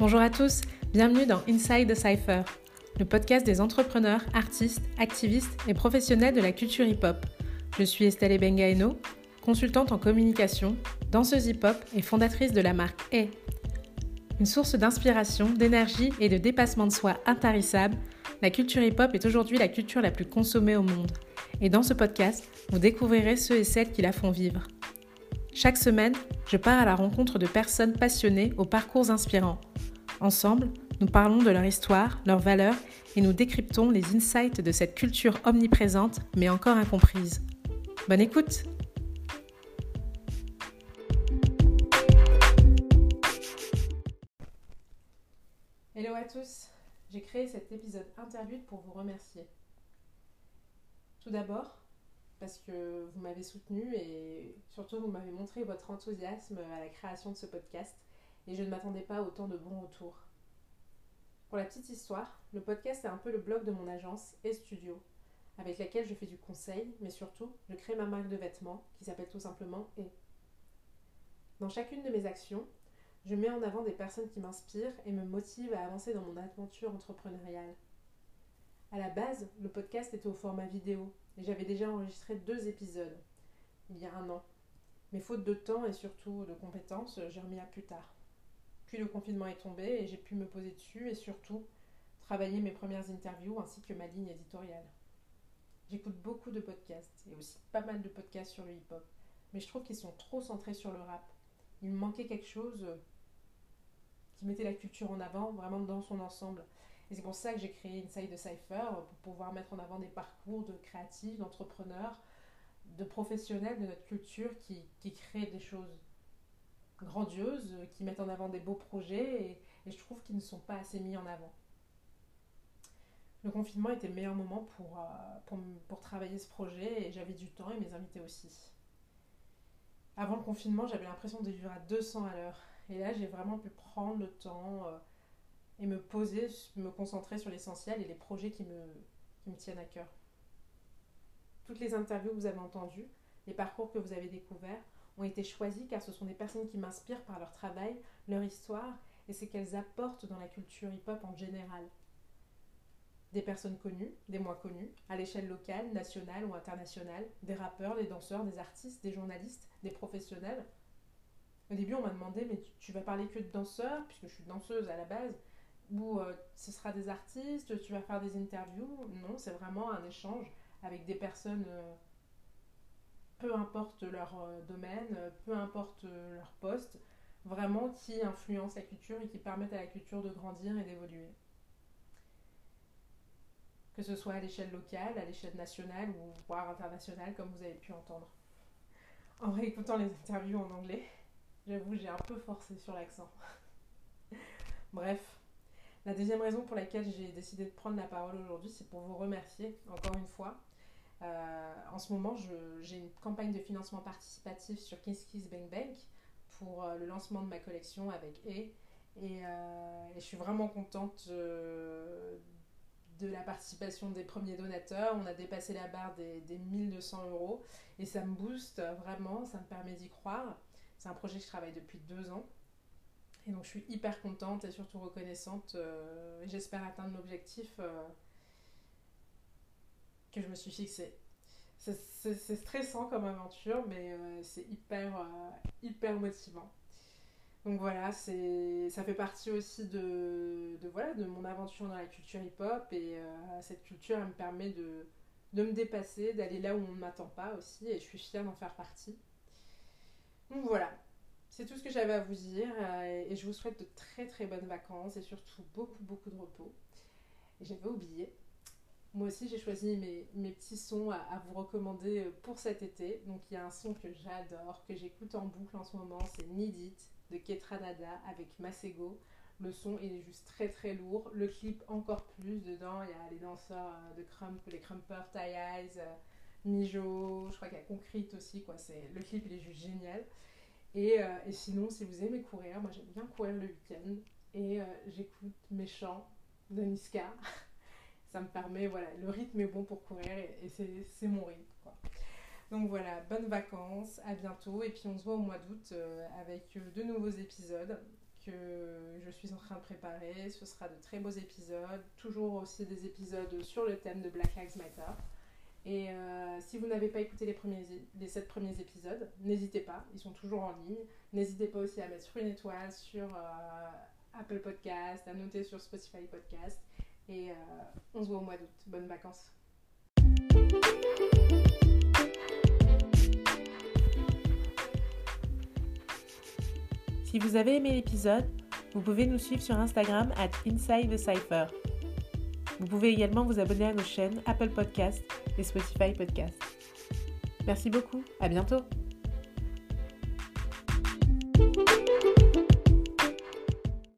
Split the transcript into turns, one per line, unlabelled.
Bonjour à tous, bienvenue dans Inside the Cypher, le podcast des entrepreneurs, artistes, activistes et professionnels de la culture hip-hop. Je suis Estelle Bengaeno, consultante en communication, danseuse hip-hop et fondatrice de la marque A. Une source d'inspiration, d'énergie et de dépassement de soi intarissable, la culture hip-hop est aujourd'hui la culture la plus consommée au monde. Et dans ce podcast, vous découvrirez ceux et celles qui la font vivre. Chaque semaine, je pars à la rencontre de personnes passionnées aux parcours inspirants Ensemble, nous parlons de leur histoire, leurs valeurs et nous décryptons les insights de cette culture omniprésente mais encore incomprise. Bonne écoute Hello à tous, j'ai créé cet épisode interview pour vous remercier. Tout d'abord, parce que vous m'avez soutenu et surtout vous m'avez montré votre enthousiasme à la création de ce podcast et je ne m'attendais pas autant de bons retours. Pour la petite histoire, le podcast est un peu le blog de mon agence et studio, avec laquelle je fais du conseil, mais surtout, je crée ma marque de vêtements qui s'appelle tout simplement E. Dans chacune de mes actions, je mets en avant des personnes qui m'inspirent et me motivent à avancer dans mon aventure entrepreneuriale. À la base, le podcast était au format vidéo et j'avais déjà enregistré deux épisodes il y a un an. Mais faute de temps et surtout de compétences, j'ai remis à plus tard. Puis le confinement est tombé et j'ai pu me poser dessus et surtout travailler mes premières interviews ainsi que ma ligne éditoriale. J'écoute beaucoup de podcasts et aussi pas mal de podcasts sur le hip-hop, mais je trouve qu'ils sont trop centrés sur le rap. Il me manquait quelque chose euh, qui mettait la culture en avant, vraiment dans son ensemble. Et c'est pour ça que j'ai créé Inside the Cypher, pour pouvoir mettre en avant des parcours de créatifs, d'entrepreneurs, de professionnels de notre culture qui créent des choses grandioses, euh, qui mettent en avant des beaux projets et, je trouve qu'ils ne sont pas assez mis en avant. Le confinement était le meilleur moment pour, euh, pour, travailler ce projet et j'avais du temps et mes invités aussi. Avant le confinement, j'avais l'impression de vivre à 200 à l'heure. Et là, j'ai vraiment pu prendre le temps euh, et me poser, me concentrer sur l'essentiel et les projets qui me tiennent à cœur. Toutes les interviews que vous avez entendues, les parcours que vous avez découverts, ont été choisies car ce sont des personnes qui m'inspirent par leur travail, leur histoire et ce qu'elles apportent dans la culture hip-hop en général. Des personnes connues, des moins connues, à l'échelle locale, nationale ou internationale, des rappeurs, des danseurs, des artistes, des journalistes, des professionnels. Au début, on m'a demandé Mais tu, vas parler que de danseurs, puisque je suis danseuse à la base, ou euh, ce sera des artistes, tu vas faire des interviews Non, c'est vraiment un échange avec des personnes. Euh, peu importe leur euh, domaine, peu importe euh, leur poste, vraiment qui influencent la culture et qui permettent à la culture de grandir et d'évoluer. Que ce soit à l'échelle locale, à l'échelle nationale ou voire internationale, comme vous avez pu entendre. En réécoutant les interviews en anglais, j'avoue, j'ai un peu forcé sur l'accent. Bref, la deuxième raison pour laquelle j'ai décidé de prendre la parole aujourd'hui, c'est pour vous remercier encore une fois euh, en ce moment, j'ai une campagne de financement participatif sur Kiss Kiss Bank Bank pour euh, le lancement de ma collection avec E. Et, je suis vraiment contente de la participation des premiers donateurs. On a dépassé la barre des, des 1200 euros et ça me booste vraiment, ça me permet d'y croire. C'est un projet que je travaille depuis deux ans. Et donc je suis hyper contente et surtout reconnaissante. J'espère atteindre l'objectif que je me suis fixé. C'est stressant comme aventure, mais euh, c'est hyper, euh, hyper motivant. Donc voilà, ça fait partie aussi de, de, voilà, de mon aventure dans la culture hip-hop et euh, cette culture, elle me permet de, de me dépasser, d'aller là où on ne m'attend pas aussi et je suis fière d'en faire partie. Donc voilà, c'est tout ce que j'avais à vous dire et je vous souhaite de très très bonnes vacances et surtout beaucoup beaucoup de repos. Et j'avais oublié, moi aussi, j'ai choisi mes, mes, petits sons à, vous recommander euh, pour cet été. Donc, il y a un son que j'adore, que j'écoute en boucle en ce moment, c'est Need It de Ketranada avec Masego. Le son, il est juste très très lourd. Le clip, encore plus. Dedans, il y a les danseurs euh, de Crump, les Crumpers, Tie Eyes, euh, Mijo. Je crois qu'il y a Concrete aussi. Quoi. Le clip, il est juste génial. Et, et sinon, si vous aimez courir, moi j'aime bien courir le week-end. Et j'écoute mes chants de Niska. ça me permet, voilà, le rythme est bon pour courir et, c'est mon rythme. Donc voilà, bonnes vacances, à bientôt et puis on se voit au mois d'août euh, avec euh, de nouveaux épisodes que je suis en train de préparer. Ce sera de très beaux épisodes, toujours aussi des épisodes sur le thème de Black Lives Matter. Et euh, si vous n'avez pas écouté les, premiers, les 7 premiers épisodes, n'hésitez pas, ils sont toujours en ligne. N'hésitez pas aussi à mettre sur une étoile sur Apple Podcast, à noter sur Spotify Podcast. Et euh, on se voit au mois d'août. Bonnes vacances.
Si vous avez aimé l'épisode, vous pouvez nous suivre sur Instagram at Inside the. Vous pouvez également vous abonner à nos chaînes Apple Podcast et Spotify Podcast. Merci beaucoup, à bientôt